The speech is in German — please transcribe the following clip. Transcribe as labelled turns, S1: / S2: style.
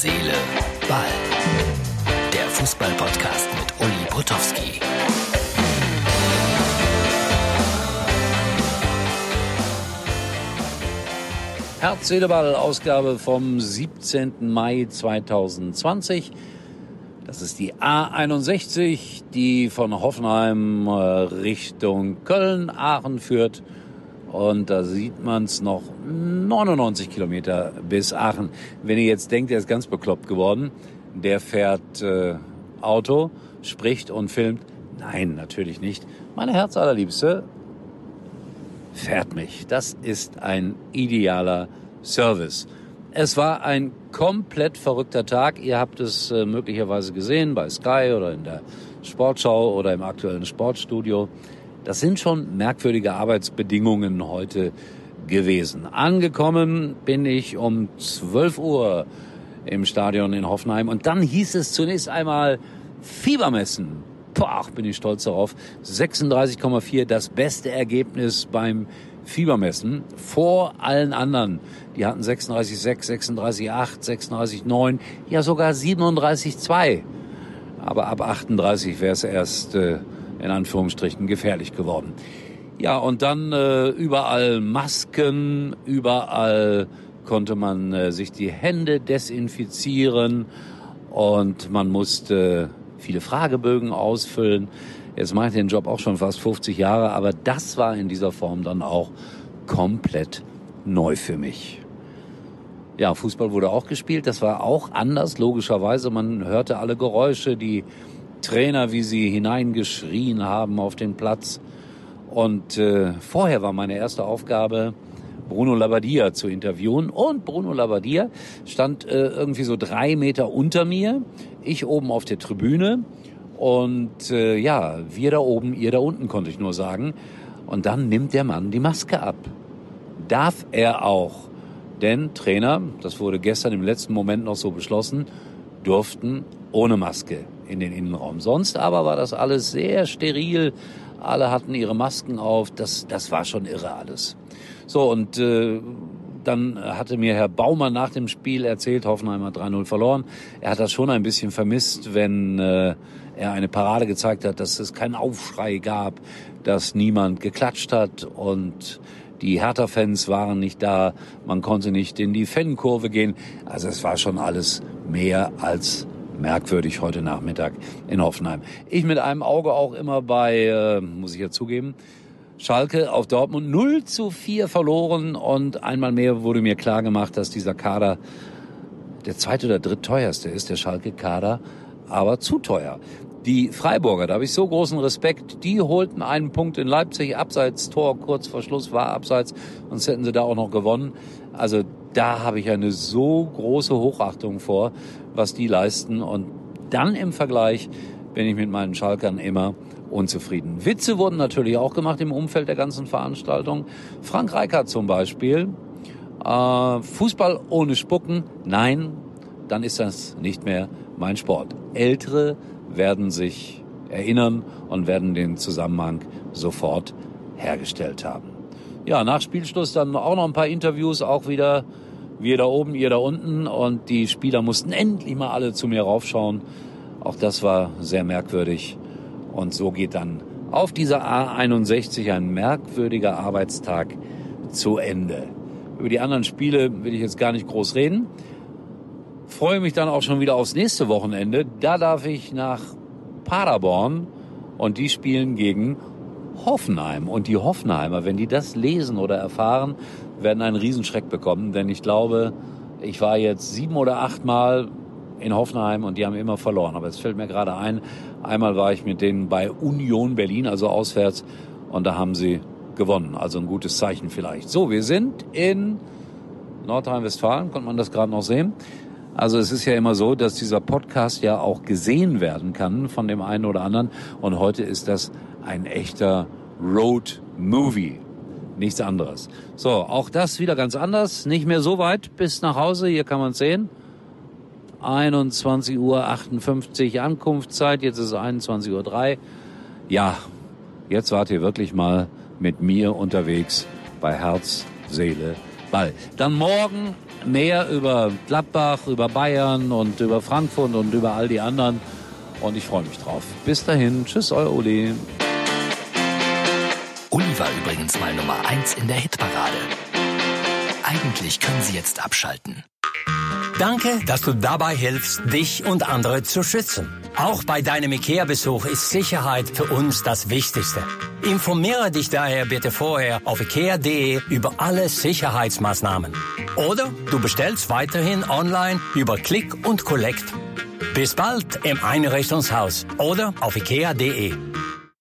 S1: Seele, Ball. Der Fußball-Podcast mit Uli Potowski.
S2: Herz, Seele, Ball, Ausgabe vom 17. Mai 2020. Das ist die A61, die von Hoffenheim äh, Richtung Köln, Aachen führt. Und da sieht man es noch 99 Kilometer bis Aachen. Wenn ihr jetzt denkt, er ist ganz bekloppt geworden, der fährt äh, Auto, spricht und filmt. Nein, natürlich nicht. Meine Herzallerliebste fährt mich. Das ist ein idealer Service. Es war ein komplett verrückter Tag. Ihr habt es äh, möglicherweise gesehen bei Sky oder in der Sportschau oder im aktuellen Sportstudio. Das sind schon merkwürdige Arbeitsbedingungen heute gewesen. Angekommen bin ich um 12 Uhr im Stadion in Hoffenheim und dann hieß es zunächst einmal Fiebermessen. Boah, bin ich stolz darauf. 36,4, das beste Ergebnis beim Fiebermessen vor allen anderen. Die hatten 36,6, 36,8, 36,9, ja sogar 37,2. Aber ab 38 wäre es erst äh, in Anführungsstrichen gefährlich geworden. Ja, und dann äh, überall Masken, überall konnte man äh, sich die Hände desinfizieren und man musste viele Fragebögen ausfüllen. Jetzt mache ich den Job auch schon fast 50 Jahre, aber das war in dieser Form dann auch komplett neu für mich. Ja, Fußball wurde auch gespielt. Das war auch anders, logischerweise. Man hörte alle Geräusche, die Trainer, wie sie hineingeschrien haben auf den Platz. Und äh, vorher war meine erste Aufgabe, Bruno Labbadia zu interviewen. Und Bruno Labbadia stand äh, irgendwie so drei Meter unter mir, ich oben auf der Tribüne. Und äh, ja, wir da oben, ihr da unten, konnte ich nur sagen. Und dann nimmt der Mann die Maske ab. Darf er auch. Denn Trainer, das wurde gestern im letzten Moment noch so beschlossen, durften ohne Maske in den Innenraum. Sonst aber war das alles sehr steril. Alle hatten ihre Masken auf. Das, das war schon irre alles. So, und äh, dann hatte mir Herr Baumann nach dem Spiel erzählt, Hoffenheim hat 3-0 verloren. Er hat das schon ein bisschen vermisst, wenn äh, er eine Parade gezeigt hat, dass es keinen Aufschrei gab, dass niemand geklatscht hat und die Hertha-Fans waren nicht da, man konnte nicht in die Fankurve gehen. Also es war schon alles mehr als merkwürdig heute Nachmittag in Hoffenheim. Ich mit einem Auge auch immer bei, äh, muss ich ja zugeben, Schalke auf Dortmund 0 zu 4 verloren und einmal mehr wurde mir klar gemacht, dass dieser Kader der zweite oder drittteuerste ist, der Schalke-Kader, aber zu teuer. Die Freiburger, da habe ich so großen Respekt, die holten einen Punkt in Leipzig, abseits Tor, kurz vor Schluss war abseits, sonst hätten sie da auch noch gewonnen. Also da habe ich eine so große Hochachtung vor, was die leisten. Und dann im Vergleich bin ich mit meinen Schalkern immer unzufrieden. Witze wurden natürlich auch gemacht im Umfeld der ganzen Veranstaltung. Frank Reichardt zum Beispiel. Äh, Fußball ohne Spucken, nein, dann ist das nicht mehr mein Sport. Ältere werden sich erinnern und werden den Zusammenhang sofort hergestellt haben. Ja, nach Spielschluss dann auch noch ein paar Interviews, auch wieder wir da oben, ihr da unten und die Spieler mussten endlich mal alle zu mir raufschauen. Auch das war sehr merkwürdig und so geht dann auf dieser A61 ein merkwürdiger Arbeitstag zu Ende. Über die anderen Spiele will ich jetzt gar nicht groß reden. Freue mich dann auch schon wieder aufs nächste Wochenende. Da darf ich nach Paderborn und die spielen gegen Hoffenheim. Und die Hoffenheimer, wenn die das lesen oder erfahren, werden einen Riesenschreck bekommen. Denn ich glaube, ich war jetzt sieben oder acht Mal in Hoffenheim und die haben immer verloren. Aber es fällt mir gerade ein, einmal war ich mit denen bei Union Berlin, also auswärts, und da haben sie gewonnen. Also ein gutes Zeichen vielleicht. So, wir sind in Nordrhein-Westfalen, konnte man das gerade noch sehen. Also es ist ja immer so, dass dieser Podcast ja auch gesehen werden kann von dem einen oder anderen. Und heute ist das ein echter Road Movie. Nichts anderes. So, auch das wieder ganz anders. Nicht mehr so weit bis nach Hause. Hier kann man sehen. 21.58 Uhr Ankunftszeit. Jetzt ist es 21.03 Uhr. Ja, jetzt wart ihr wirklich mal mit mir unterwegs bei Herz, Seele, Ball. Dann morgen mehr über Gladbach, über Bayern und über Frankfurt und über all die anderen. Und ich freue mich drauf. Bis dahin. Tschüss, euer Uli.
S1: Uli war übrigens mal Nummer 1 in der Hitparade. Eigentlich können Sie jetzt abschalten.
S3: Danke, dass du dabei hilfst, dich und andere zu schützen. Auch bei deinem IKEA-Besuch ist Sicherheit für uns das Wichtigste. Informiere dich daher bitte vorher auf IKEA.de über alle Sicherheitsmaßnahmen. Oder du bestellst weiterhin online über Click und Collect. Bis bald im Einrichtungshaus oder auf IKEA.de.